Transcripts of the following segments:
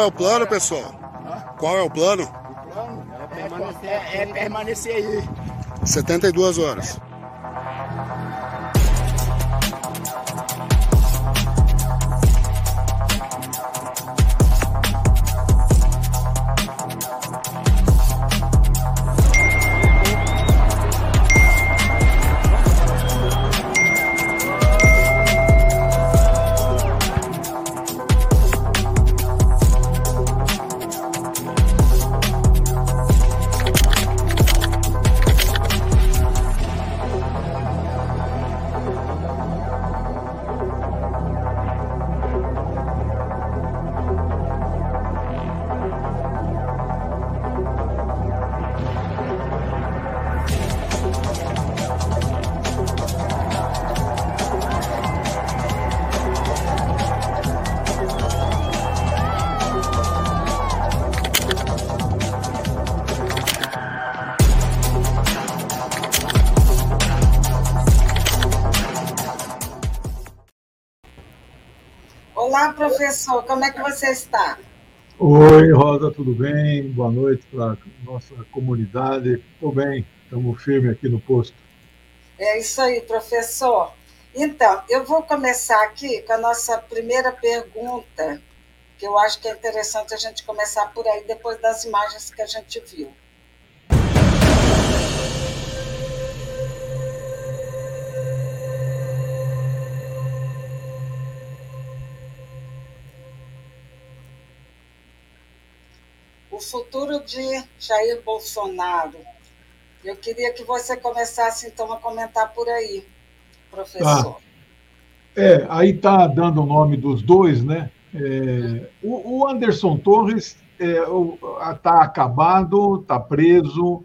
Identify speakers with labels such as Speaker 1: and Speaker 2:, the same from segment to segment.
Speaker 1: Qual é o plano, pessoal? Qual é o plano?
Speaker 2: O plano é permanecer, é, permanecer aí.
Speaker 1: 72 horas.
Speaker 3: Professor, como é que você está?
Speaker 4: Oi, Rosa, tudo bem? Boa noite para nossa comunidade. Estou bem, estamos firmes aqui no posto.
Speaker 3: É isso aí, professor. Então, eu vou começar aqui com a nossa primeira pergunta, que eu acho que é interessante a gente começar por aí, depois das imagens que a gente viu. O futuro de Jair Bolsonaro. Eu queria que você começasse, então, a comentar por aí, professor. Ah,
Speaker 4: é, aí está dando o nome dos dois, né? É, o, o, Anderson Torres está é, tá acabado, está preso,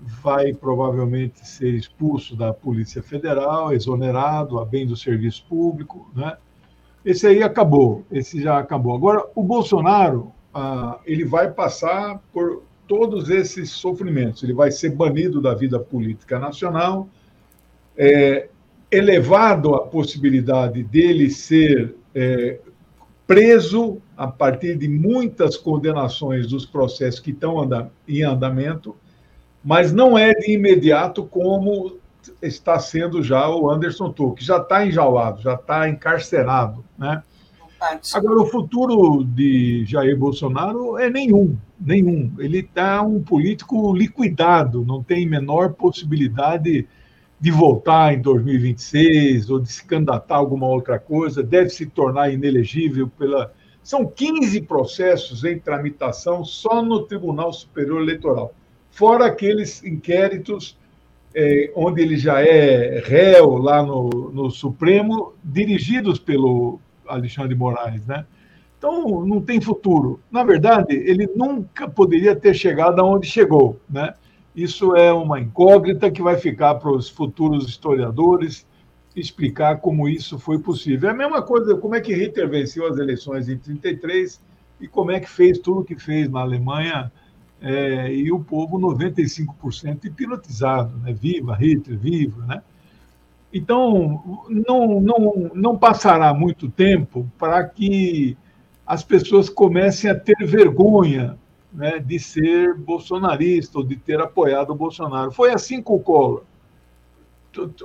Speaker 4: vai provavelmente ser expulso da Polícia Federal, exonerado, a bem do serviço público, né? Esse aí acabou, esse já acabou. Agora, o Bolsonaro, ah, ele vai passar por todos esses sofrimentos. Ele vai ser banido da vida política nacional, é, elevado à possibilidade dele ser é, preso a partir de muitas condenações dos processos que estão em andamento, mas não é de imediato como está sendo já o Anderson Tuck, já está enjaulado, já está encarcerado, né? Agora, o futuro de Jair Bolsonaro é nenhum, nenhum. Ele está um político liquidado, não tem menor possibilidade de voltar em 2026 ou de se candidatar a alguma outra coisa, deve se tornar inelegível pela. São 15 processos em tramitação só no Tribunal Superior Eleitoral, fora aqueles inquéritos é, onde ele já é réu lá no, no Supremo, dirigidos pelo, Alexandre de Moraes, né? Então, não tem futuro. Na verdade, ele nunca poderia ter chegado aonde chegou, né? Isso é uma incógnita que vai ficar para os futuros historiadores explicar como isso foi possível. É a mesma coisa, como é que Hitler venceu as eleições em 33 e como é que fez tudo o que fez na Alemanha é, e o povo 95% hipnotizado, né? Viva Hitler, viva, né? Então, não, não, não passará muito tempo para que as pessoas comecem a ter vergonha né, de ser bolsonarista ou de ter apoiado o Bolsonaro. Foi assim com o Collor.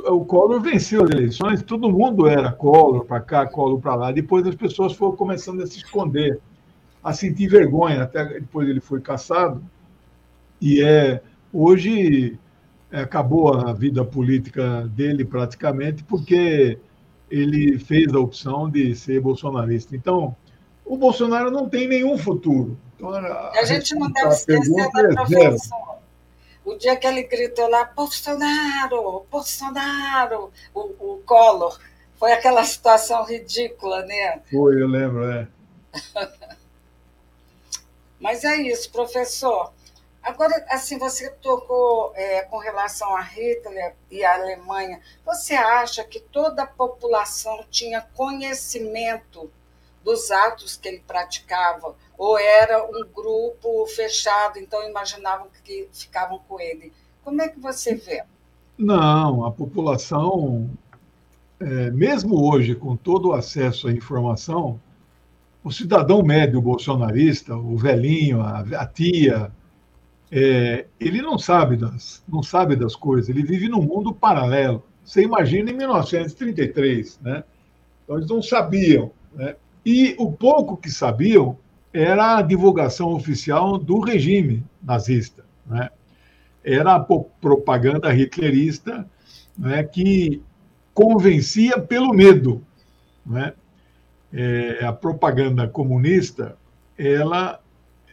Speaker 4: O Collor venceu as eleições, todo mundo era Collor para cá, Collor para lá. Depois as pessoas foram começando a se esconder, a sentir vergonha. Até depois ele foi caçado. E é hoje acabou a vida política dele praticamente porque ele fez a opção de ser bolsonarista. Então, o Bolsonaro não tem nenhum futuro. Então,
Speaker 3: a, a gente não deve esquecer da é professor. O dia que ele gritou lá, Bolsonaro, Bolsonaro, o, o Collor, foi aquela situação ridícula, né?
Speaker 4: Foi, eu lembro, é.
Speaker 3: Mas é isso, professor. Agora, assim, você tocou é, com relação a Hitler e a Alemanha. Você acha que toda a população tinha conhecimento dos atos que ele praticava? Ou era um grupo fechado, então imaginavam que ficavam com ele? Como é que você vê?
Speaker 4: Não, a população, é, mesmo hoje, com todo o acesso à informação, o cidadão médio bolsonarista, o velhinho, a, a tia, é, ele não sabe das não sabe das coisas. Ele vive num mundo paralelo. Você imagina em 1933, né? Então eles não sabiam, né? E o pouco que sabiam era a divulgação oficial do regime nazista, né? Era a propaganda hitlerista, né? Que convencia pelo medo, né? É, a propaganda comunista, ela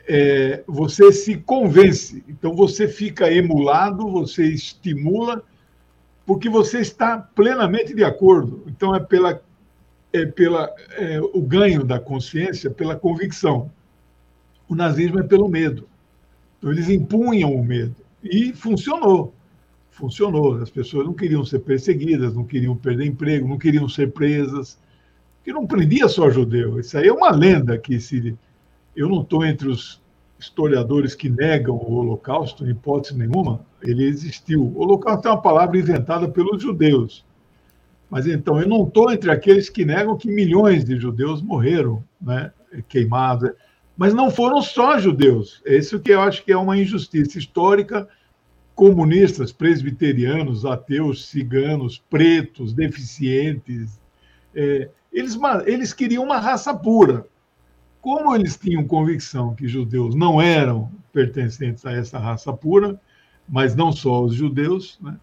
Speaker 4: é, você se convence, então você fica emulado, você estimula porque você está plenamente de acordo. Então, é pela, é pela é, o ganho da consciência, pela convicção. O nazismo é pelo medo. Então, eles impunham o medo. E funcionou. Funcionou. As pessoas não queriam ser perseguidas, não queriam perder emprego, não queriam ser presas. Que não prendia só judeu. Isso aí é uma lenda que se. Eu não estou entre os historiadores que negam o Holocausto, em hipótese nenhuma, ele existiu. O Holocausto é uma palavra inventada pelos judeus. Mas então, eu não estou entre aqueles que negam que milhões de judeus morreram né, queimados. Mas não foram só judeus. É isso que eu acho que é uma injustiça histórica. Comunistas, presbiterianos, ateus, ciganos, pretos, deficientes, é, eles, eles queriam uma raça pura. Como eles tinham convicção que judeus não eram pertencentes a essa raça pura, mas não só os judeus, né?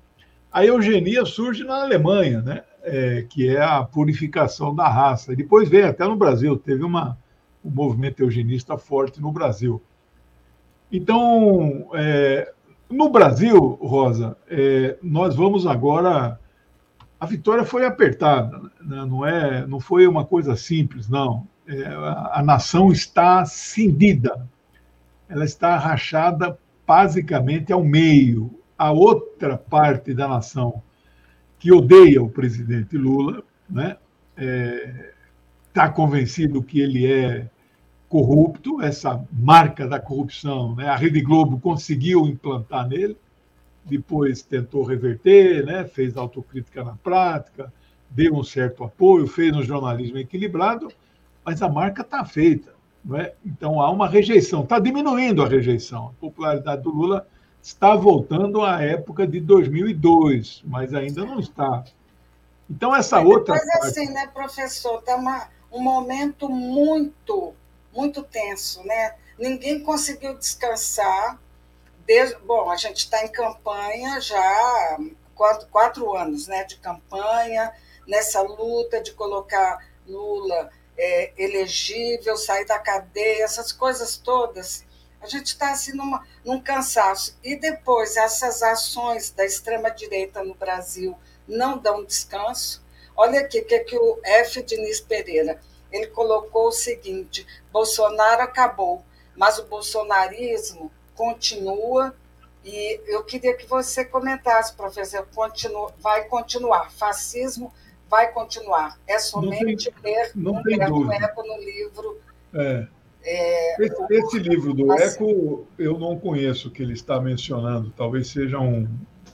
Speaker 4: a eugenia surge na Alemanha, né? É, que é a purificação da raça. Depois veio até no Brasil, teve uma, um movimento eugenista forte no Brasil. Então, é, no Brasil, Rosa, é, nós vamos agora. A vitória foi apertada, né? não é, não foi uma coisa simples, não é, a nação está cindida, ela está rachada basicamente ao meio. A outra parte da nação que odeia o presidente Lula, né, está é, convencido que ele é corrupto, essa marca da corrupção, né, a Rede Globo conseguiu implantar nele, depois tentou reverter, né, fez autocrítica na prática, deu um certo apoio, fez um jornalismo equilibrado, mas a marca está feita. É? Então há uma rejeição, está diminuindo a rejeição. A popularidade do Lula está voltando à época de 2002, mas ainda não está. Então essa outra.
Speaker 3: Mas parte... assim, né, professor, está um momento muito, muito tenso, né? Ninguém conseguiu descansar. Desde, bom, a gente está em campanha já quatro, quatro anos, né, de campanha nessa luta de colocar Lula é, elegível, sair da cadeia, essas coisas todas. A gente está assim numa, num cansaço. E depois, essas ações da extrema-direita no Brasil não dão descanso. Olha aqui o que, que o F. Diniz Pereira ele colocou o seguinte: Bolsonaro acabou, mas o bolsonarismo continua. E eu queria que você comentasse, professor, continua, vai continuar. Fascismo vai continuar. É somente ter
Speaker 4: não tem
Speaker 3: Eco no livro.
Speaker 4: É. É, esse, esse, livro do assim, Eco eu não conheço que ele está mencionando. Talvez seja um,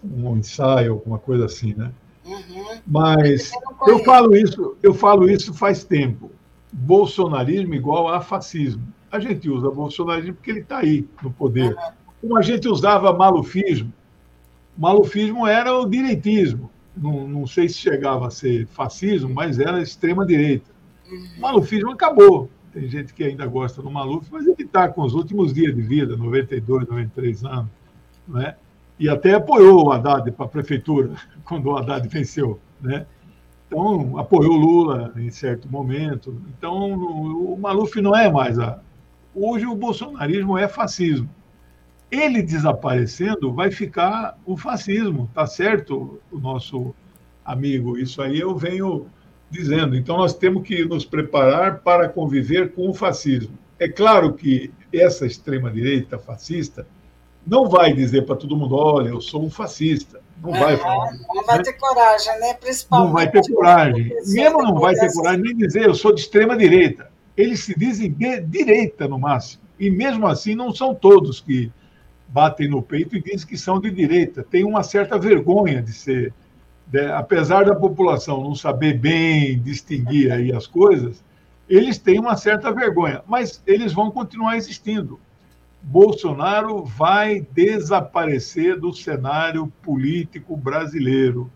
Speaker 4: um ensaio, alguma coisa assim, né? Uhum. Mas eu falo isso, eu falo isso faz tempo. Bolsonarismo igual a fascismo. A gente usa bolsonarismo porque ele está aí no poder. Uhum. Como a gente usava malufismo. Malufismo era o direitismo não, não sei se chegava a ser fascismo, mas era extrema-direita. O malufismo acabou. Tem gente que ainda gosta do Maluf, mas ele está com os últimos dias de vida, 92, 93 anos. Né? E até apoiou o Haddad para a prefeitura, quando o Haddad venceu. Né? Então, apoiou Lula em certo momento. Então, o Maluf não é mais a. Hoje, o bolsonarismo é fascismo ele desaparecendo, vai ficar o fascismo, tá certo, o nosso amigo? Isso aí eu venho dizendo. Então, nós temos que nos preparar para conviver com o fascismo. É claro que essa extrema-direita fascista não vai dizer para todo mundo: olha, eu sou um fascista. Não vai falar.
Speaker 3: Não vai ter coragem, né? Principalmente.
Speaker 4: Não vai ter coragem. Mesmo não vai ter coragem nem dizer eu sou de extrema-direita. Eles se dizem de direita, no máximo. E mesmo assim, não são todos que batem no peito e dizem que são de direita. Tem uma certa vergonha de ser, de, apesar da população não saber bem distinguir aí as coisas, eles têm uma certa vergonha, mas eles vão continuar existindo. Bolsonaro vai desaparecer do cenário político brasileiro.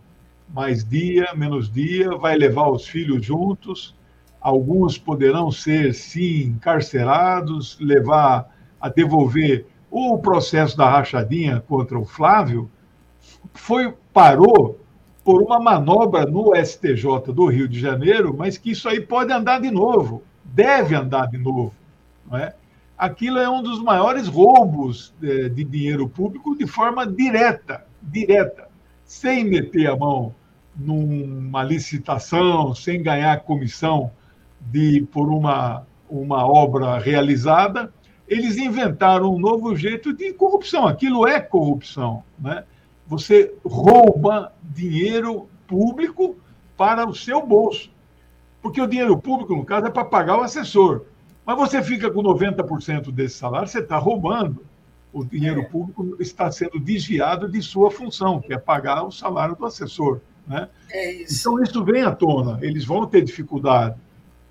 Speaker 4: Mais dia, menos dia, vai levar os filhos juntos. Alguns poderão ser, sim, encarcerados, levar a devolver o processo da rachadinha contra o Flávio. Foi parou por uma manobra no STJ do Rio de Janeiro, mas que isso aí pode andar de novo, deve andar de novo. Não é? Aquilo é um dos maiores roubos de, é, de dinheiro público de forma direta, direta, sem meter a mão numa licitação, sem ganhar comissão de por uma, uma obra realizada, eles inventaram um novo jeito de corrupção. Aquilo é corrupção, né? você rouba dinheiro público para o seu bolso. Porque o dinheiro público, no caso, é para pagar o assessor. Mas você fica com 90% desse salário, você está roubando. O dinheiro é. público está sendo desviado de sua função, que é pagar o salário do assessor. Né? É isso. Então, isso vem à tona. Eles vão ter dificuldade.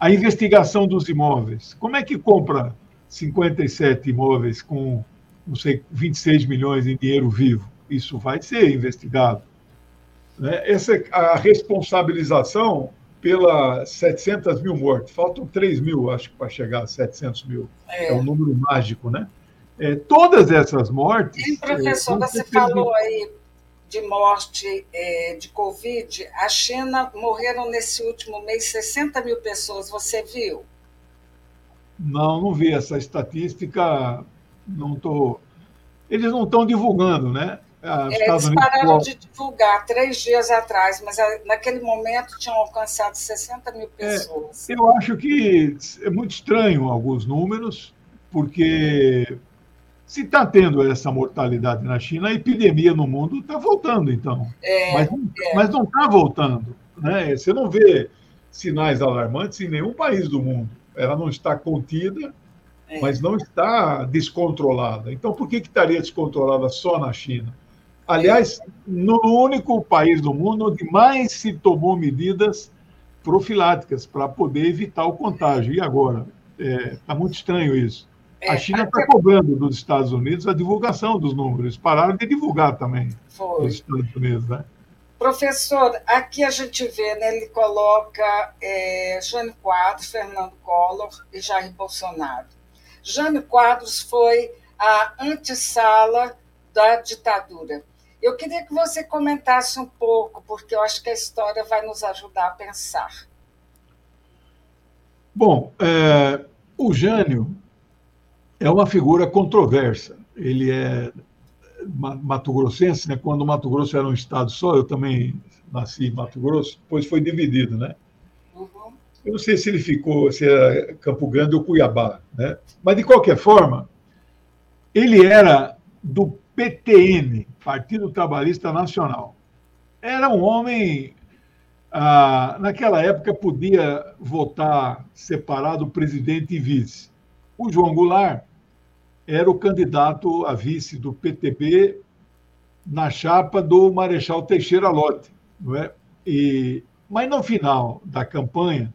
Speaker 4: A investigação dos imóveis. Como é que compra 57 imóveis com, não sei, 26 milhões em dinheiro vivo? isso vai ser investigado. Né? Essa a responsabilização pelas 700 mil mortes. Faltam 3 mil, acho que, para chegar a 700 mil. É, é um número mágico, né? É, todas essas mortes.
Speaker 3: E, professor, é, você falou aí de morte é, de Covid. A China morreram nesse último mês 60 mil pessoas. Você viu?
Speaker 4: Não, não vi essa estatística. Não tô. Eles não estão divulgando, né?
Speaker 3: Ah, é, eles pararam de divulgar três dias atrás, mas ah, naquele momento tinham alcançado 60 mil é, pessoas.
Speaker 4: É, eu acho que é muito estranho alguns números, porque se está tendo essa mortalidade na China, a epidemia no mundo está voltando, então. É, mas, é. mas não está voltando. Né? Você não vê sinais alarmantes em nenhum país do mundo. Ela não está contida, é. mas não está descontrolada. Então, por que, que estaria descontrolada só na China? Aliás, no único país do mundo onde mais se tomou medidas profiláticas para poder evitar o contágio. E agora? Está é, muito estranho isso. A é, China está cobrando dos Estados Unidos a divulgação dos números. Pararam de divulgar também Foi. Estados Unidos, né?
Speaker 3: Professor, aqui a gente vê, né, ele coloca é, Jânio Quadros, Fernando Collor e Jair Bolsonaro. Jânio Quadros foi a antessala da ditadura. Eu queria que você comentasse um pouco, porque eu acho que a história vai nos ajudar a pensar.
Speaker 4: Bom, é, o Jânio é uma figura controversa. Ele é mato-grossense, né? quando o Mato Grosso era um estado só, eu também nasci em Mato Grosso, depois foi dividido, né? Eu não sei se ele ficou, se era Campo Grande ou Cuiabá, né? Mas, de qualquer forma, ele era do PTN, Partido Trabalhista Nacional. Era um homem, ah, naquela época, podia votar separado presidente e vice. O João Goulart era o candidato a vice do PTB na chapa do Marechal Teixeira Lott. Não é? e, mas no final da campanha,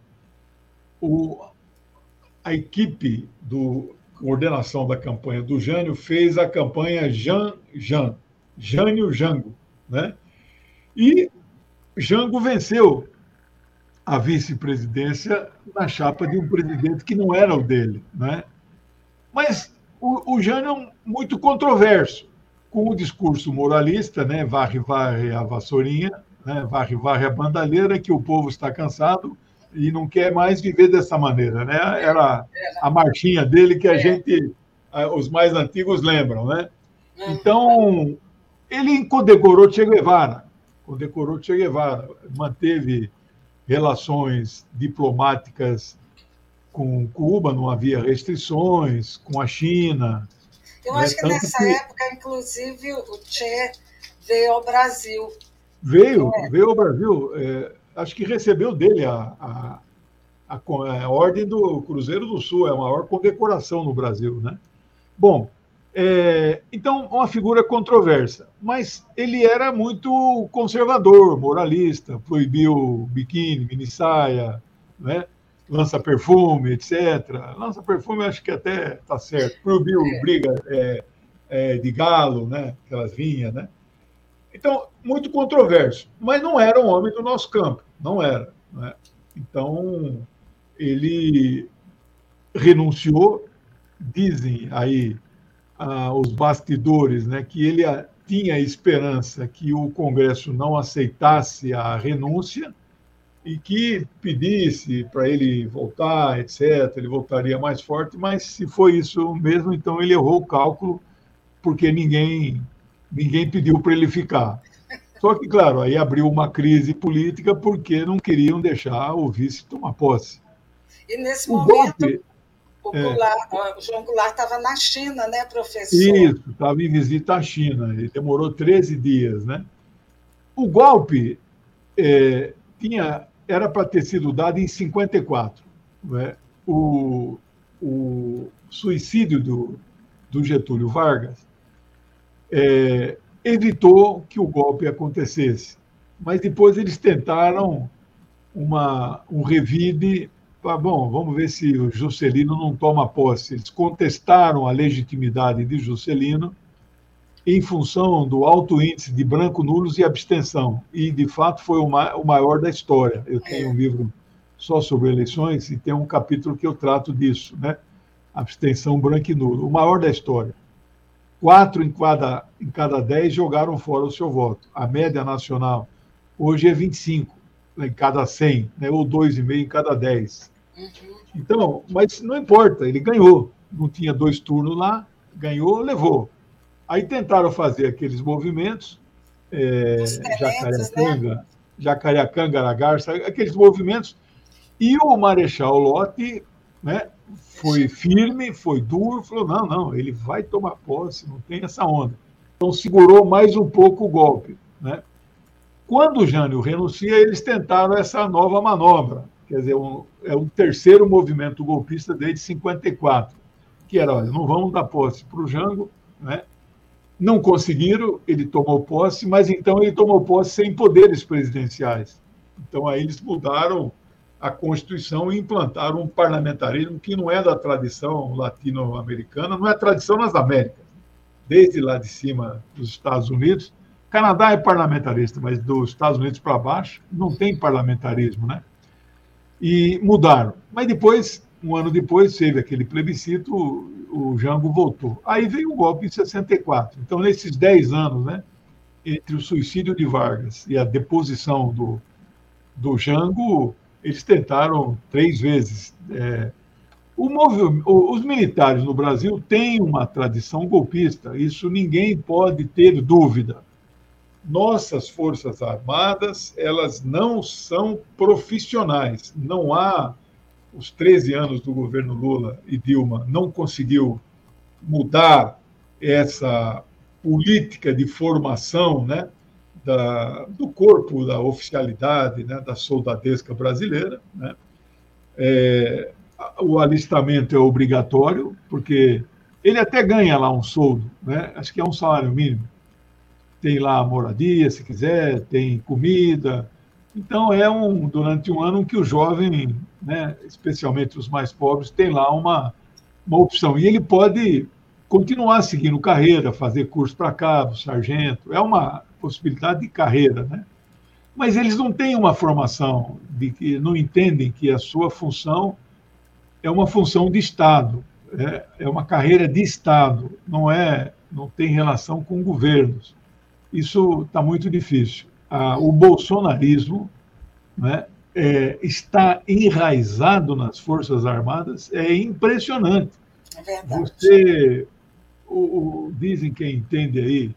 Speaker 4: o, a equipe do coordenação da campanha do Jânio, fez a campanha Jan Jan, Jânio Jango, né? E Jango venceu a vice-presidência na chapa de um presidente que não era o dele, né? Mas o, o Jânio é muito controverso, com o discurso moralista, né? Varre, varre a vassourinha, né? varre, varre a bandalheira, que o povo está cansado, e não quer mais viver dessa maneira, né? Era a marchinha dele que a é. gente, os mais antigos lembram, né? Uhum. Então, ele condecorou Che Guevara, condecorou Che Guevara, manteve relações diplomáticas com Cuba, não havia restrições, com a China.
Speaker 3: Eu né? acho que nessa que... época, inclusive, o Che veio ao Brasil.
Speaker 4: Veio, é. veio ao Brasil. É, acho que recebeu dele a, a, a, a, Ordem do Cruzeiro do Sul, é a maior condecoração no Brasil. Né? Bom, é, então, uma figura controversa, mas ele era muito conservador, moralista, proibiu biquíni, minissaia, né? Lança-perfume, etc. Lança-perfume acho que até está certo. Proibiu é. briga é, é, de galo, né? aquelas vinhas, né? Então, muito controverso, mas não era um homem do nosso campo, não era. Né? Então, ele renunciou, dizem aí ah, os bastidores, né, que ele tinha esperança que o Congresso não aceitasse a renúncia e que pedisse para ele voltar, etc. Ele voltaria mais forte, mas se foi isso mesmo, então ele errou o cálculo, porque ninguém ninguém pediu para ele ficar. Só que, claro, aí abriu uma crise política porque não queriam deixar o vice tomar posse.
Speaker 3: E nesse o momento, golpe, o. Goulart, é, o João Goulart estava na China, né, professor?
Speaker 4: Isso, estava em visita à China. Ele demorou 13 dias, né? O golpe é, tinha, era para ter sido dado em 54. Né? O, o suicídio do, do Getúlio Vargas é, evitou que o golpe acontecesse. Mas depois eles tentaram uma, um revide. Ah, bom, vamos ver se o Juscelino não toma posse. Eles contestaram a legitimidade de Juscelino em função do alto índice de branco nulos e abstenção. E, de fato, foi o, ma o maior da história. Eu tenho um livro só sobre eleições e tem um capítulo que eu trato disso, né? Abstenção branco e nulo. O maior da história. Quatro em cada, em cada dez jogaram fora o seu voto. A média nacional hoje é 25 né, em cada 100, né, ou 2,5 em cada 10. Uhum. Então, mas não importa, ele ganhou. Não tinha dois turnos lá, ganhou, levou. Aí tentaram fazer aqueles movimentos, é, Jacareacanga, né? Jacareacanga, Aragarça, aqueles movimentos, e o Marechal Lotte né, foi firme, foi duro, falou: não, não, ele vai tomar posse, não tem essa onda. Então segurou mais um pouco o golpe. Né? Quando o Jânio renuncia, eles tentaram essa nova manobra, quer dizer, um, é um terceiro movimento golpista desde 54, que era, olha, não vamos dar posse para o Jango, né? Não conseguiram, ele tomou posse, mas então ele tomou posse sem poderes presidenciais. Então aí eles mudaram a Constituição e implantaram um parlamentarismo que não é da tradição latino-americana, não é tradição nas Américas. Desde lá de cima dos Estados Unidos, Canadá é parlamentarista, mas dos Estados Unidos para baixo não tem parlamentarismo, né? E mudaram. Mas depois, um ano depois, teve aquele plebiscito, o Jango voltou. Aí veio o golpe em 64. Então, nesses 10 anos, né, entre o suicídio de Vargas e a deposição do, do Jango, eles tentaram três vezes. É, o os militares no Brasil têm uma tradição golpista, isso ninguém pode ter dúvida. Nossas forças armadas, elas não são profissionais. Não há os 13 anos do governo Lula e Dilma não conseguiu mudar essa política de formação, né? da, do corpo da oficialidade, né, da soldadesca brasileira. Né? É, o alistamento é obrigatório, porque ele até ganha lá um soldo, né? acho que é um salário mínimo. Tem lá a moradia, se quiser, tem comida. Então, é um durante um ano que o jovem, né, especialmente os mais pobres, tem lá uma, uma opção. E ele pode continuar seguindo carreira, fazer curso para cabo, sargento. É uma possibilidade de carreira, né? Mas eles não têm uma formação de que não entendem que a sua função é uma função de Estado, é, é uma carreira de Estado, não é, não tem relação com governos. Isso está muito difícil. Ah, o bolsonarismo né, é, está enraizado nas Forças Armadas, é impressionante.
Speaker 3: É verdade.
Speaker 4: Você, o, o, dizem quem entende aí,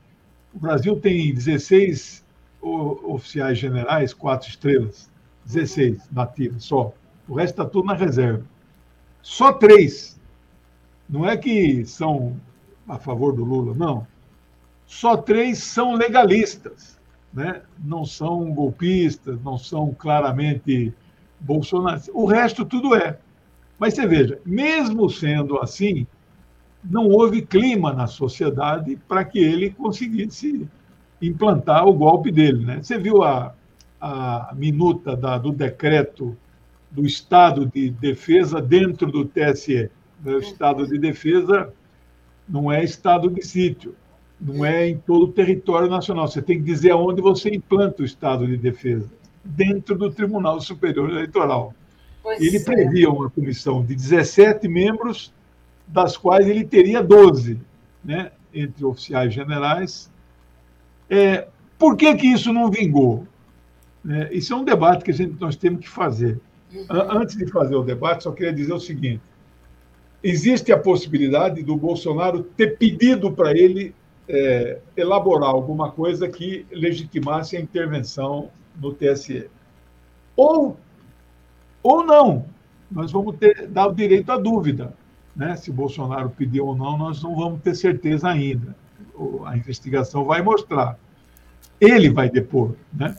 Speaker 4: o Brasil tem 16 oficiais generais, quatro estrelas, 16 nativos só. O resto está tudo na reserva. Só três. Não é que são a favor do Lula, não. Só três são legalistas, né? não são golpistas, não são claramente bolsonaristas. O resto tudo é. Mas você veja, mesmo sendo assim, não houve clima na sociedade para que ele conseguisse implantar o golpe dele. Né? Você viu a, a minuta da, do decreto do Estado de Defesa dentro do TSE. O Estado de Defesa não é Estado de sítio, não é em todo o território nacional. Você tem que dizer aonde você implanta o Estado de Defesa, dentro do Tribunal Superior Eleitoral. Pois ele é. previa uma comissão de 17 membros, das quais ele teria 12, né, entre oficiais generais. É, por que, que isso não vingou? É, isso é um debate que a gente, nós temos que fazer. Uhum. Antes de fazer o debate, só queria dizer o seguinte: existe a possibilidade do Bolsonaro ter pedido para ele é, elaborar alguma coisa que legitimasse a intervenção no TSE. Ou, ou não. Nós vamos ter, dar o direito à dúvida. Né? Se Bolsonaro pediu ou não, nós não vamos ter certeza ainda. A investigação vai mostrar. Ele vai depor. Né?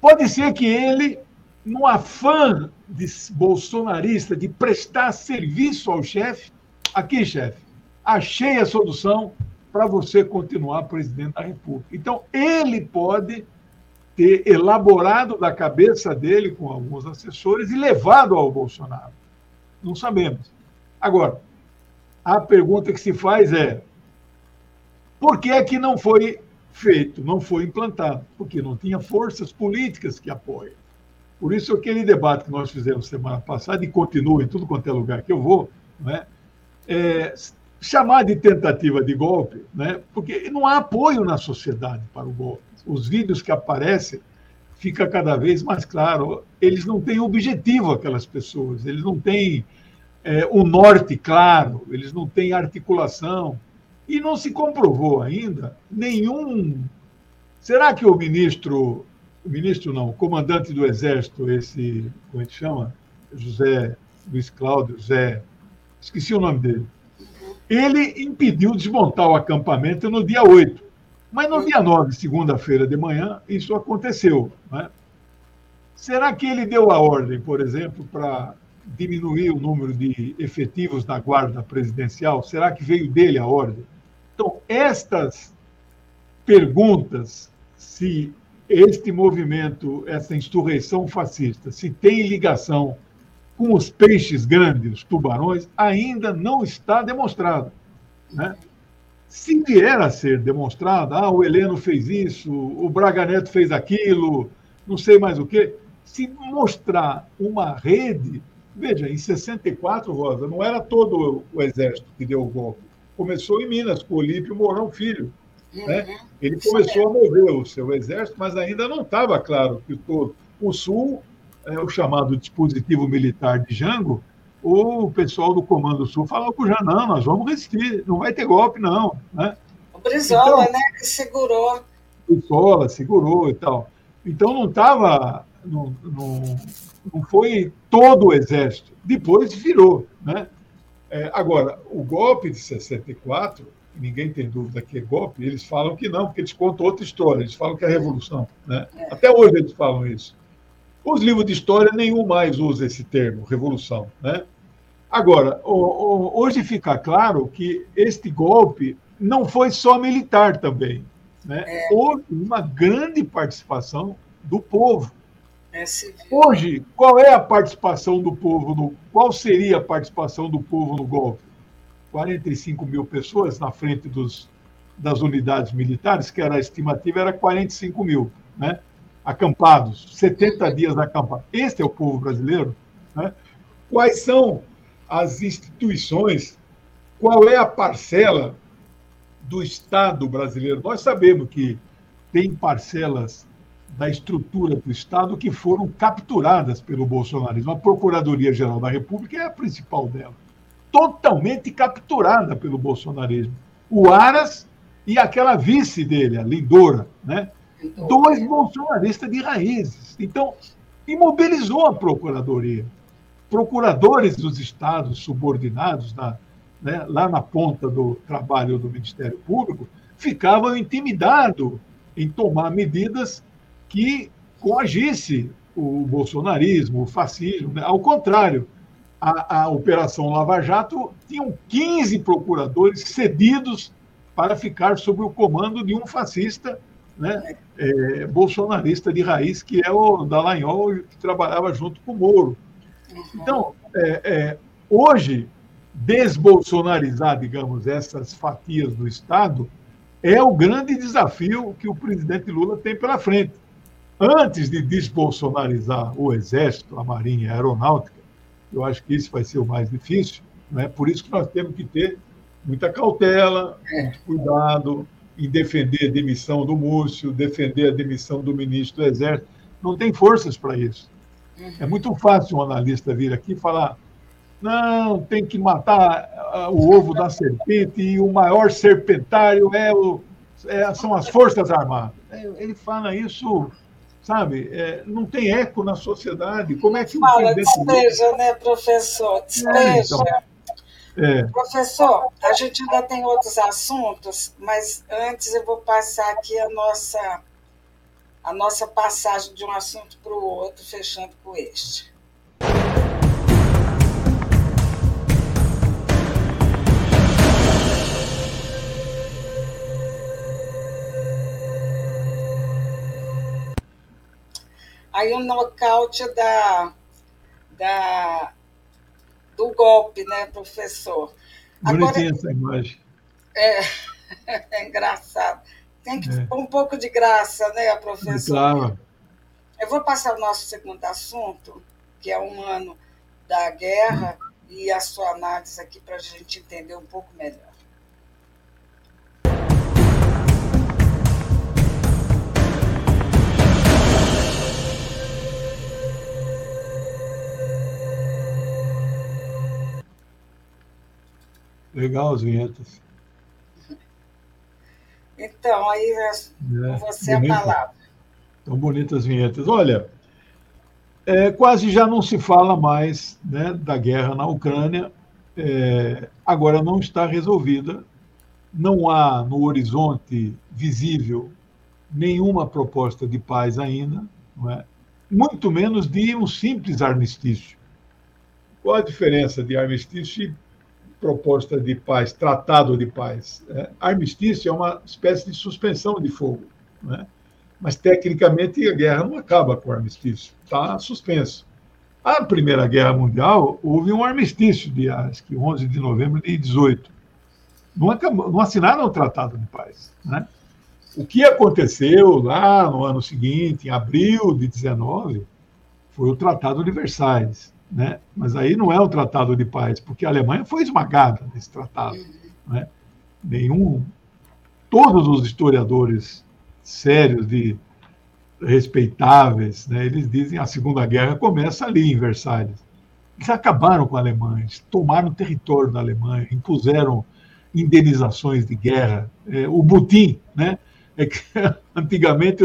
Speaker 4: Pode ser que ele, no afã de bolsonarista, de prestar serviço ao chefe, aqui, chefe, achei a solução para você continuar presidente da República. Então, ele pode ter elaborado da cabeça dele com alguns assessores e levado ao Bolsonaro. Não sabemos. Agora, a pergunta que se faz é: por que é que não foi feito, não foi implantado? Porque não tinha forças políticas que apoiam. Por isso, aquele debate que nós fizemos semana passada, e continua em tudo quanto é lugar que eu vou, né, é, chamar de tentativa de golpe, né, porque não há apoio na sociedade para o golpe os vídeos que aparecem, fica cada vez mais claro, eles não têm objetivo, aquelas pessoas, eles não têm é, um norte claro, eles não têm articulação. E não se comprovou ainda nenhum. Será que o ministro, o ministro não, o comandante do Exército, esse, como é que chama? José Luiz Cláudio, José, esqueci o nome dele. Ele impediu desmontar o acampamento no dia 8. Mas no dia 9, segunda-feira de manhã, isso aconteceu. Né? Será que ele deu a ordem, por exemplo, para diminuir o número de efetivos da Guarda Presidencial? Será que veio dele a ordem? Então, estas perguntas, se este movimento, essa insurreição fascista, se tem ligação com os peixes grandes, os tubarões, ainda não está demonstrado. Né? Se vier a ser demonstrado, ah, o Heleno fez isso, o Braga Neto fez aquilo, não sei mais o quê, se mostrar uma rede, veja, em 64, Rosa, não era todo o exército que deu o golpe. Começou em Minas, com o Olímpio Mourão Filho. Né? Uhum. Ele começou a mover o seu exército, mas ainda não estava claro que todo. O Sul, é, o chamado dispositivo militar de Jango, o pessoal do Comando Sul falou com o Jan, não, nós vamos resistir, não vai ter golpe, não. Né?
Speaker 3: O Brizola, então, né, que segurou.
Speaker 4: O Brizola segurou e tal. Então não estava, não, não, não foi todo o exército. Depois virou. Né? É, agora, o golpe de 64, ninguém tem dúvida que é golpe, eles falam que não, porque eles contam outra história, eles falam que é revolução. Né? É. Até hoje eles falam isso. Os livros de história, nenhum mais usa esse termo, revolução. Né? Agora, hoje fica claro que este golpe não foi só militar também. Né? É. Houve uma grande participação do povo. É hoje, qual é a participação do povo? No, qual seria a participação do povo no golpe? 45 mil pessoas na frente dos, das unidades militares, que era a estimativa, era 45 mil. Né? Acampados, 70 dias acampados. Este é o povo brasileiro. Né? Quais são as instituições? Qual é a parcela do Estado brasileiro? Nós sabemos que tem parcelas da estrutura do Estado que foram capturadas pelo bolsonarismo. A Procuradoria-Geral da República é a principal dela. Totalmente capturada pelo bolsonarismo. O Aras e aquela vice dele, a Lindora, né? Dois bolsonaristas de raízes. Então, imobilizou a Procuradoria. Procuradores dos estados subordinados, na, né, lá na ponta do trabalho do Ministério Público, ficavam intimidados em tomar medidas que coagisse o bolsonarismo, o fascismo. Né? Ao contrário, a, a Operação Lava Jato tinham 15 procuradores cedidos para ficar sob o comando de um fascista né, é, bolsonarista de raiz, que é o Dallagnol, que trabalhava junto com o Moro. Então, é, é, hoje, desbolsonarizar, digamos, essas fatias do Estado é o grande desafio que o presidente Lula tem pela frente. Antes de desbolsonarizar o Exército, a Marinha a Aeronáutica, eu acho que isso vai ser o mais difícil, é por isso que nós temos que ter muita cautela, muito cuidado em defender a demissão do Múrcio, defender a demissão do ministro do Exército. Não tem forças para isso. É muito fácil um analista vir aqui e falar: não, tem que matar ah, o ovo da serpente e o maior serpentário é o, é, são as Forças Armadas. É, ele fala isso, sabe, é, não tem eco na sociedade. Como é que
Speaker 3: Fala, despeja, né, professor? Despeja. É, então, é. Professor, a gente ainda tem outros assuntos, mas antes eu vou passar aqui a nossa, a nossa passagem de um assunto para o outro, fechando com este. Aí o nocaute da, da do golpe, né, professor?
Speaker 4: Bonitinha Agora, essa imagem.
Speaker 3: É, é engraçado. Tem que é. pôr um pouco de graça, né, professor? Claro. Eu vou passar o nosso segundo assunto, que é um ano da guerra, e a sua análise aqui para a gente entender um pouco melhor.
Speaker 4: Legal as vinhetas.
Speaker 3: Então, aí é, você bonita. a palavra.
Speaker 4: Tão bonitas as vinhetas. Olha, é, quase já não se fala mais né, da guerra na Ucrânia. É, agora não está resolvida. Não há no horizonte visível nenhuma proposta de paz ainda, é? muito menos de um simples armistício. Qual a diferença de armistício proposta de paz, tratado de paz. É, armistício é uma espécie de suspensão de fogo, né? mas tecnicamente a guerra não acaba com o armistício, está suspenso. A Primeira Guerra Mundial houve um armistício de acho que 11 de novembro de 18. Não, acabou, não assinaram o tratado de paz. Né? O que aconteceu lá no ano seguinte, em abril de 19, foi o Tratado de Versalhes né? Mas aí não é um tratado de paz, porque a Alemanha foi esmagada nesse tratado. Né? Nenhum, todos os historiadores sérios de respeitáveis, né? Eles dizem a Segunda Guerra começa ali em Versalhes. Eles acabaram com a Alemanha, tomaram o território da Alemanha, impuseram indenizações de guerra. É, o butim, né? É que antigamente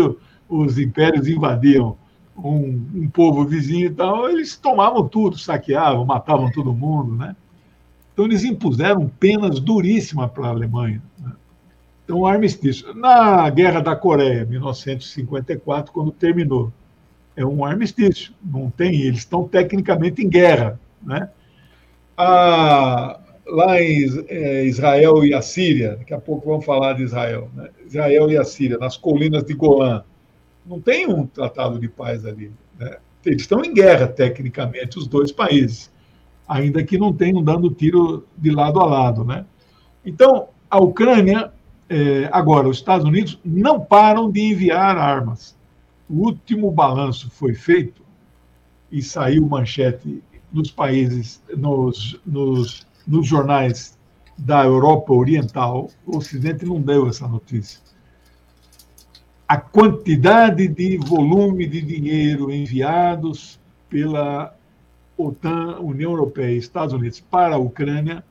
Speaker 4: os impérios invadiam um, um povo vizinho e tal, eles tomavam tudo, saqueavam, matavam todo mundo, né? Então eles impuseram penas duríssimas para a Alemanha. Né? Então, armistício. Na Guerra da Coreia, 1954, quando terminou, é um armistício. Não tem, eles estão tecnicamente em guerra, né? Lá em é, Israel e a Síria, daqui a pouco vamos falar de Israel, né? Israel e a Síria, nas colinas de Golã, não tem um tratado de paz ali. Né? Eles estão em guerra, tecnicamente, os dois países, ainda que não tenham dando tiro de lado a lado. Né? Então, a Ucrânia, é, agora, os Estados Unidos não param de enviar armas. O último balanço foi feito e saiu manchete nos países, nos, nos, nos jornais da Europa Oriental. O Ocidente não deu essa notícia a quantidade de volume de dinheiro enviados pela OTAN, União Europeia e Estados Unidos para a Ucrânia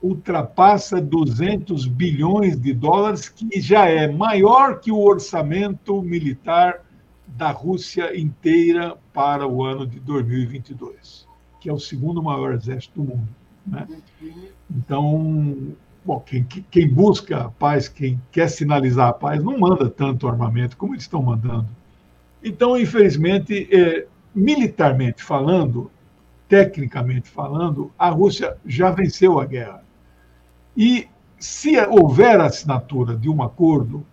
Speaker 4: ultrapassa 200 bilhões de dólares, que já é maior que o orçamento militar da Rússia inteira para o ano de 2022, que é o segundo maior exército do mundo. Né? Então, Bom, quem, quem, busca a paz, quem quer sinalizar a paz, não manda tanto armamento como eles estão mandando. Então, infelizmente, é, militarmente falando, tecnicamente falando, a Rússia já venceu a guerra. E se houver assinatura de um acordo,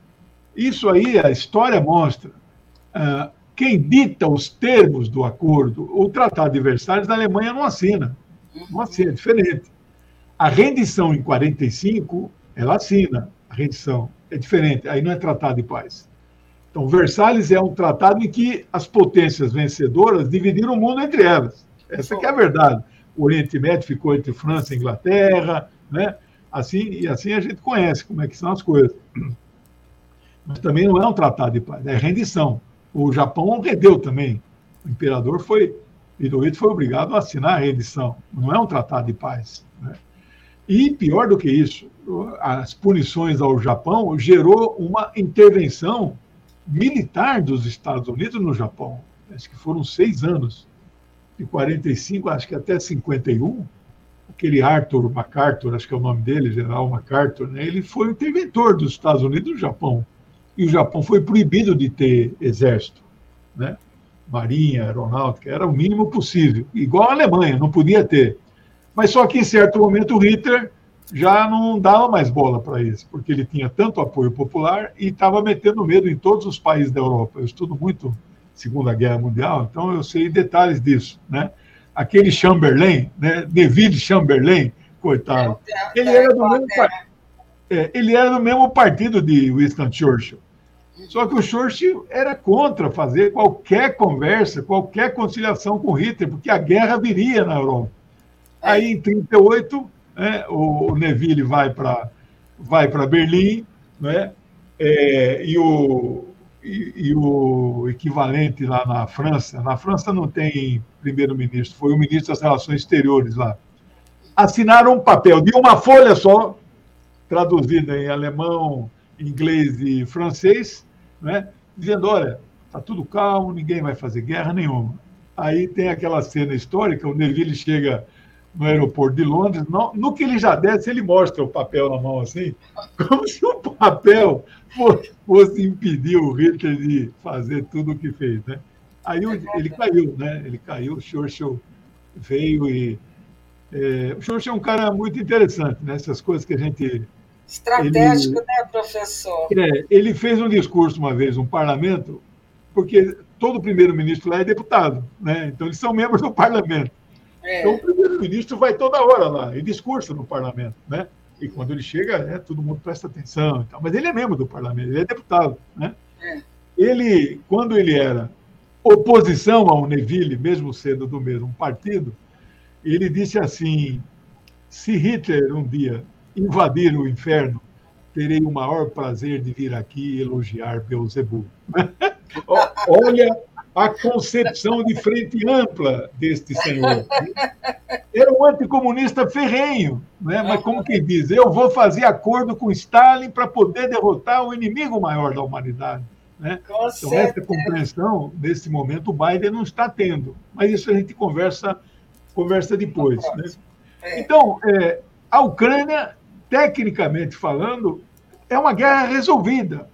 Speaker 4: isso aí a história mostra uh, quem dita os termos do acordo, o Tratado de Versalhes, a Alemanha não assina. Não assina, é diferente. A rendição em 45, ela assina a rendição. É diferente, aí não é tratado de paz. Então, Versalhes é um tratado em que as potências vencedoras dividiram o mundo entre elas. Essa que é a verdade. O Oriente Médio ficou entre França e Inglaterra, né? Assim, e assim a gente conhece como é que são as coisas. Mas também não é um tratado de paz, é rendição. O Japão rendeu também. O imperador foi, Hirohito foi obrigado a assinar a rendição. Não é um tratado de paz. Né? E pior do que isso, as punições ao Japão gerou uma intervenção militar dos Estados Unidos no Japão. Acho que foram seis anos, de 45, acho que até 51. Aquele Arthur MacArthur, acho que é o nome dele, General MacArthur, né? ele foi o interventor dos Estados Unidos no Japão. E o Japão foi proibido de ter exército, né? marinha, aeronáutica, era o mínimo possível. Igual a Alemanha, não podia ter. Mas só que em certo momento o Hitler já não dava mais bola para isso, porque ele tinha tanto apoio popular e estava metendo medo em todos os países da Europa. Eu estudo muito Segunda Guerra Mundial, então eu sei detalhes disso, né? Aquele Chamberlain, né? Neville Chamberlain, coitado, é, ele era do mesmo é, ele era do mesmo partido de Winston Churchill. Só que o Churchill era contra fazer qualquer conversa, qualquer conciliação com Hitler, porque a guerra viria na Europa. Aí, em 38, né, o Neville vai para vai Berlim, né, é, e, o, e, e, o equivalente lá na França, na França não tem primeiro-ministro, foi o ministro das Relações Exteriores lá, assinaram um papel de uma folha só, traduzida em alemão, inglês e francês, né, dizendo, olha, está tudo calmo, ninguém vai fazer guerra nenhuma. Aí tem aquela cena histórica, o Neville chega no aeroporto de Londres, no, no que ele já desce, ele mostra o papel na mão assim, como se o papel fosse impedir o Hitler de fazer tudo o que fez, né? Aí ele caiu, né? Ele caiu, o Churchill veio e... É, o Churchill é um cara muito interessante, né? Essas coisas que a gente...
Speaker 3: Estratégico, ele, né, professor?
Speaker 4: É, ele fez um discurso uma vez, um parlamento, porque todo primeiro-ministro lá é deputado, né? Então eles são membros do parlamento. É. Então, o primeiro-ministro vai toda hora lá e discursa no parlamento, né? E quando ele chega, né, todo mundo presta atenção. Então, mas ele é membro do parlamento, ele é deputado, né? É. Ele, quando ele era oposição ao Neville, mesmo sendo do mesmo partido, ele disse assim: se Hitler um dia invadir o inferno, terei o maior prazer de vir aqui elogiar Beelzebub. Olha a concepção de frente ampla deste senhor. Era um anticomunista ferrenho, né? mas como quem diz, eu vou fazer acordo com Stalin para poder derrotar o inimigo maior da humanidade. Né? Então, essa compreensão, nesse momento, o Biden não está tendo. Mas isso a gente conversa, conversa depois. Né? É. Então, é, a Ucrânia, tecnicamente falando, é uma guerra resolvida.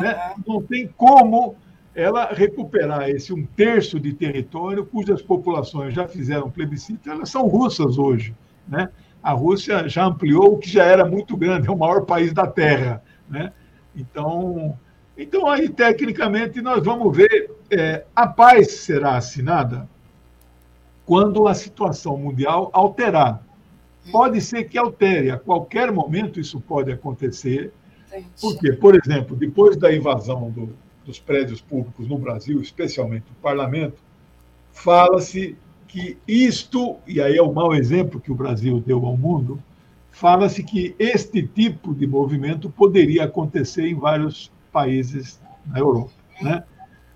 Speaker 4: Né? Não tem como ela recuperar esse um terço de território cujas populações já fizeram plebiscito, elas são russas hoje. Né? A Rússia já ampliou o que já era muito grande, é o maior país da Terra. Né? Então, então, aí, tecnicamente, nós vamos ver. É, a paz será assinada quando a situação mundial alterar. Pode ser que altere, a qualquer momento isso pode acontecer. Porque, por exemplo, depois da invasão do, dos prédios públicos no Brasil, especialmente o parlamento, fala-se que isto, e aí é o mau exemplo que o Brasil deu ao mundo, fala-se que este tipo de movimento poderia acontecer em vários países na Europa. Né?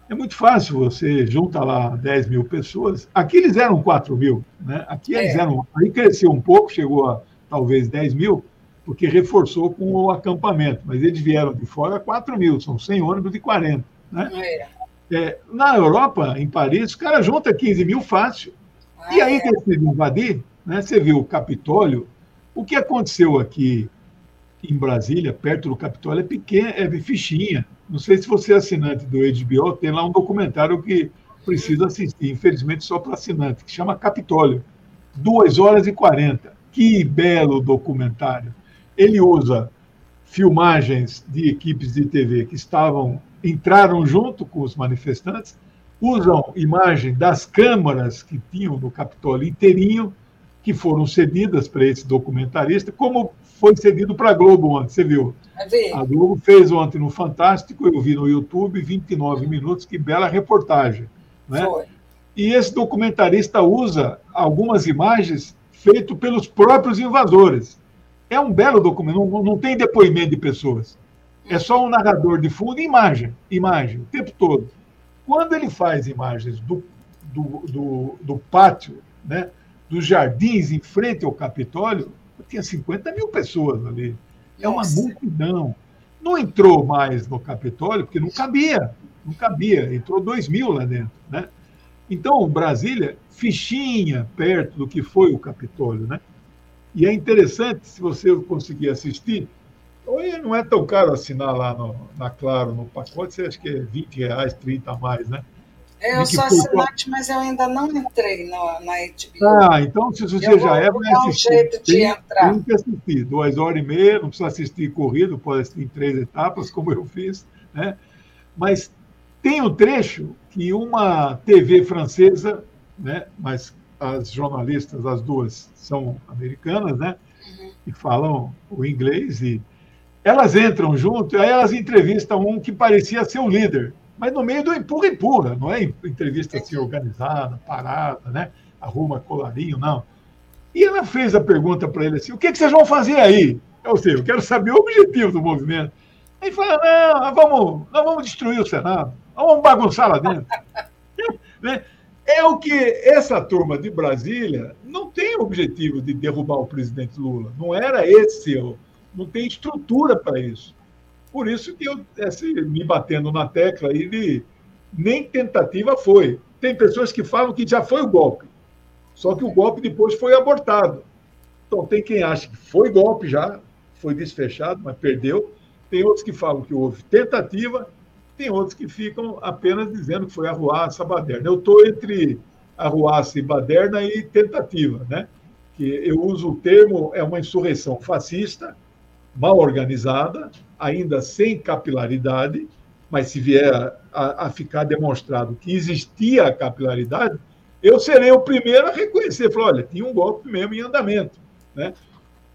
Speaker 4: É muito fácil, você junta lá 10 mil pessoas, aqui eles eram 4 mil, né? aqui eles é. eram, aí cresceu um pouco, chegou a talvez 10 mil, porque reforçou com o acampamento. Mas eles vieram de fora 4 mil, são 100 ônibus de 40. Né? É. É, na Europa, em Paris, os caras juntam 15 mil fácil. Ah, e aí é. decidiram invadir. Né? Você viu o Capitólio. O que aconteceu aqui em Brasília, perto do Capitólio, é pequeno, é fichinha. Não sei se você é assinante do HBO, tem lá um documentário que precisa assistir, infelizmente só para assinante, que chama Capitólio. 2 horas e 40. Que belo documentário ele usa filmagens de equipes de TV que estavam entraram junto com os manifestantes usam imagem das câmaras que tinham no Capitólio inteirinho, que foram cedidas para esse documentarista, como foi cedido para a Globo ontem, você viu? A Globo fez ontem no Fantástico, eu vi no YouTube, 29 minutos, que bela reportagem. Né? Foi. E esse documentarista usa algumas imagens feitas pelos próprios invasores. É um belo documento, não, não tem depoimento de pessoas. É só um narrador de fundo e imagem, imagem, o tempo todo. Quando ele faz imagens do, do, do, do pátio, né, dos jardins em frente ao Capitólio, tinha 50 mil pessoas ali. É uma multidão. Não entrou mais no Capitólio, porque não cabia. Não cabia. Entrou 2 mil lá dentro. Né? Então, Brasília, fichinha perto do que foi o Capitólio. Né? E é interessante, se você conseguir assistir, Hoje não é tão caro assinar lá no, na Claro, no pacote, você acha que é 20 reais, 30 a mais, né?
Speaker 3: É, eu sou assinante, mas eu ainda não entrei na, na HBO.
Speaker 4: Ah, então se você eu já é, vai assistir. Um jeito de tem, entrar. Tem que assistir, duas horas e meia, não precisa assistir corrido, pode assistir em três etapas, como eu fiz, né? Mas tem um trecho que uma TV francesa, né? Mas as jornalistas, as duas, são americanas, né? Uhum. E falam o inglês e elas entram junto, aí elas entrevistam um que parecia ser o líder, mas no meio do empurra-empurra, não é entrevista assim organizada, parada, né? Arruma colarinho, não. E ela fez a pergunta para ele assim: o que, que vocês vão fazer aí? Eu sei, eu quero saber o objetivo do movimento. Ele fala: não, nós vamos, nós vamos destruir o Senado, vamos bagunçar lá dentro. né? É o que essa turma de Brasília não tem o objetivo de derrubar o presidente Lula. Não era esse não tem estrutura para isso. Por isso que eu, assim, me batendo na tecla, ele nem tentativa foi. Tem pessoas que falam que já foi o golpe, só que o golpe depois foi abortado. Então, tem quem acha que foi golpe já, foi desfechado, mas perdeu. Tem outros que falam que houve tentativa, tem outros que ficam apenas dizendo que foi arruaça, baderna. Eu estou entre arruaça e baderna e tentativa, né? Que eu uso o termo, é uma insurreição fascista, mal organizada, ainda sem capilaridade, mas se vier a, a, ficar demonstrado que existia a capilaridade, eu serei o primeiro a reconhecer, falar, olha, tinha um golpe mesmo em andamento. Né?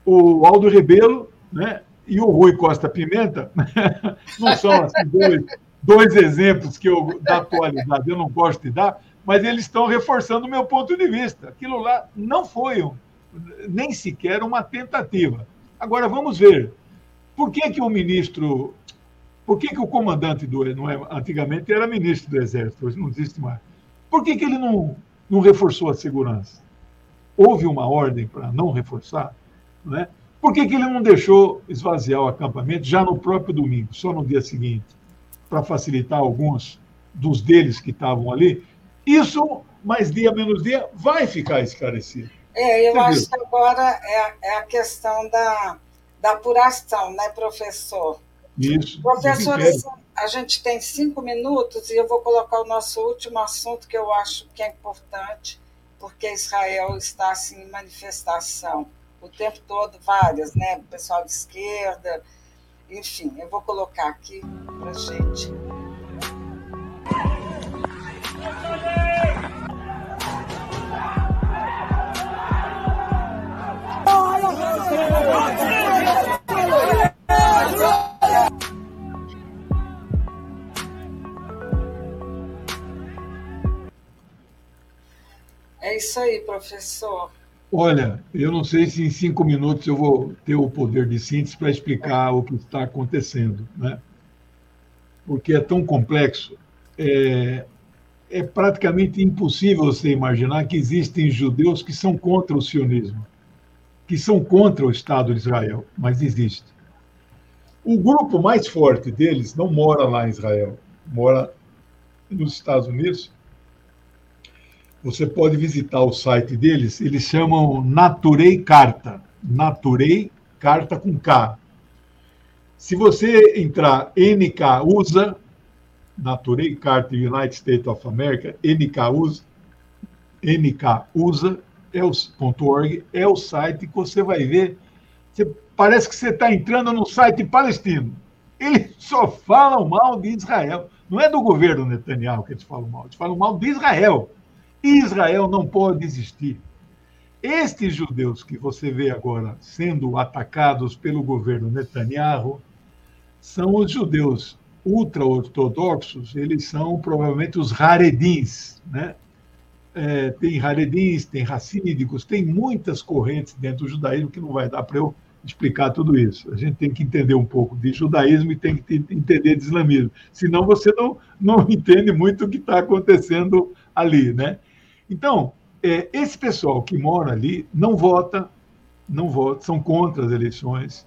Speaker 4: O Aldo Rebelo né, e o Rui Costa Pimenta não são assim, dois, dois exemplos que eu, da atualidade eu não gosto de dar, mas eles estão reforçando o meu ponto de vista. Aquilo lá não foi um, nem sequer uma tentativa. Agora, vamos ver. Por que, que o ministro. Por que, que o comandante do. Não é, antigamente era ministro do Exército, hoje não existe mais. Por que, que ele não, não reforçou a segurança? Houve uma ordem para não reforçar? Né? Por que, que ele não deixou esvaziar o acampamento já no próprio domingo, só no dia seguinte, para facilitar alguns dos deles que estavam ali? Isso, mais dia menos dia, vai ficar esclarecido.
Speaker 3: É, eu Você acho viu? que agora é, é a questão da, da apuração, né, professor?
Speaker 4: Isso.
Speaker 3: Professor, assim, a gente tem cinco minutos e eu vou colocar o nosso último assunto que eu acho que é importante, porque Israel está assim, em manifestação o tempo todo, várias, né? O pessoal de esquerda, enfim, eu vou colocar aqui para gente. É isso aí, professor.
Speaker 4: Olha, eu não sei se em cinco minutos eu vou ter o poder de síntese para explicar o que está acontecendo, né? Porque é tão complexo. É, é praticamente impossível você imaginar que existem judeus que são contra o sionismo que são contra o Estado de Israel, mas existe. O grupo mais forte deles não mora lá em Israel, mora nos Estados Unidos. Você pode visitar o site deles, eles chamam Naturei Carta. Naturei Carta com K. Se você entrar NK USA, Naturei Carta United States of America, NK USA, NK USA, els.org é o site que você vai ver. Você, parece que você está entrando no site palestino. Eles só falam mal de Israel. Não é do governo Netanyahu que eles falam mal, eles falam mal de Israel. Israel não pode existir. Estes judeus que você vê agora sendo atacados pelo governo Netanyahu são os judeus ultra-ortodoxos, eles são provavelmente os Haredins. Né? É, tem Haredins, tem racídicos, tem muitas correntes dentro do judaísmo que não vai dar para eu explicar tudo isso. A gente tem que entender um pouco de judaísmo e tem que entender de islamismo. Senão você não, não entende muito o que está acontecendo ali. Né? Então, é, esse pessoal que mora ali não vota, não vota, são contra as eleições.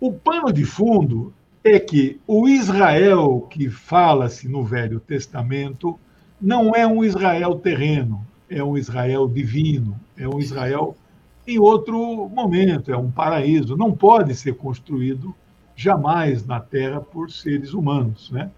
Speaker 4: O pano de fundo é que o Israel que fala-se no Velho Testamento não é um Israel terreno, é um Israel divino, é um Israel em outro momento, é um paraíso. Não pode ser construído jamais na Terra por seres humanos, né?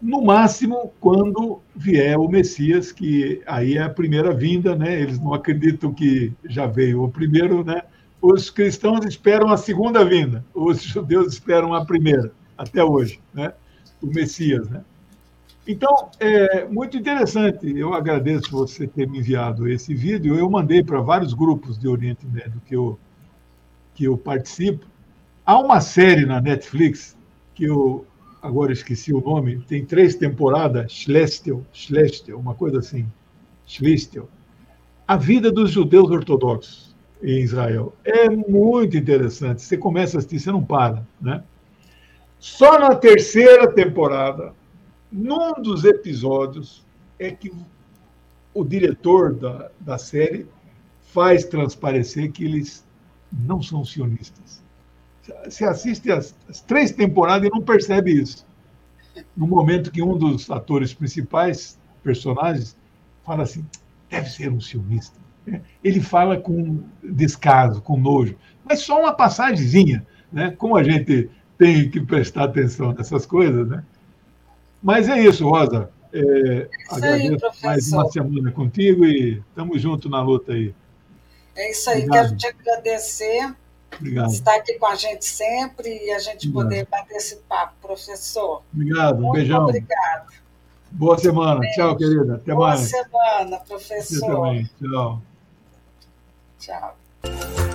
Speaker 4: No máximo quando vier o Messias, que aí é a primeira vinda, né? Eles não acreditam que já veio o primeiro, né? Os cristãos esperam a segunda vinda, os judeus esperam a primeira, até hoje, né? O Messias, né? Então, é muito interessante. Eu agradeço você ter me enviado esse vídeo. Eu mandei para vários grupos de Oriente Médio que eu, que eu participo. Há uma série na Netflix que eu agora esqueci o nome, tem três temporadas, Schlestel, Schlestel, uma coisa assim, Schlestel. A vida dos judeus ortodoxos em Israel. É muito interessante. Você começa a assistir, você não para, né? Só na terceira temporada, num dos episódios, é que o diretor da, da série faz transparecer que eles não são sionistas. Você assiste as, as três temporadas e não percebe isso. No momento que um dos atores principais, personagens, fala assim, deve ser um sionista. Ele fala com descaso, com nojo, mas só uma passagemzinha, né? Como a gente tem que prestar atenção nessas coisas, né? Mas é isso, Rosa. É, isso agradeço aí, mais uma semana contigo e estamos juntos na luta aí.
Speaker 3: É isso aí, Obrigado. quero te agradecer Obrigado. estar aqui com a gente sempre e a gente Obrigado. poder bater esse papo, professor.
Speaker 4: Obrigado, um beijão.
Speaker 3: Obrigado.
Speaker 4: Boa semana. Beijo. Tchau, querida. Até
Speaker 3: Boa
Speaker 4: mais.
Speaker 3: Boa semana, professor. Você
Speaker 4: também. Tchau.
Speaker 3: Tchau.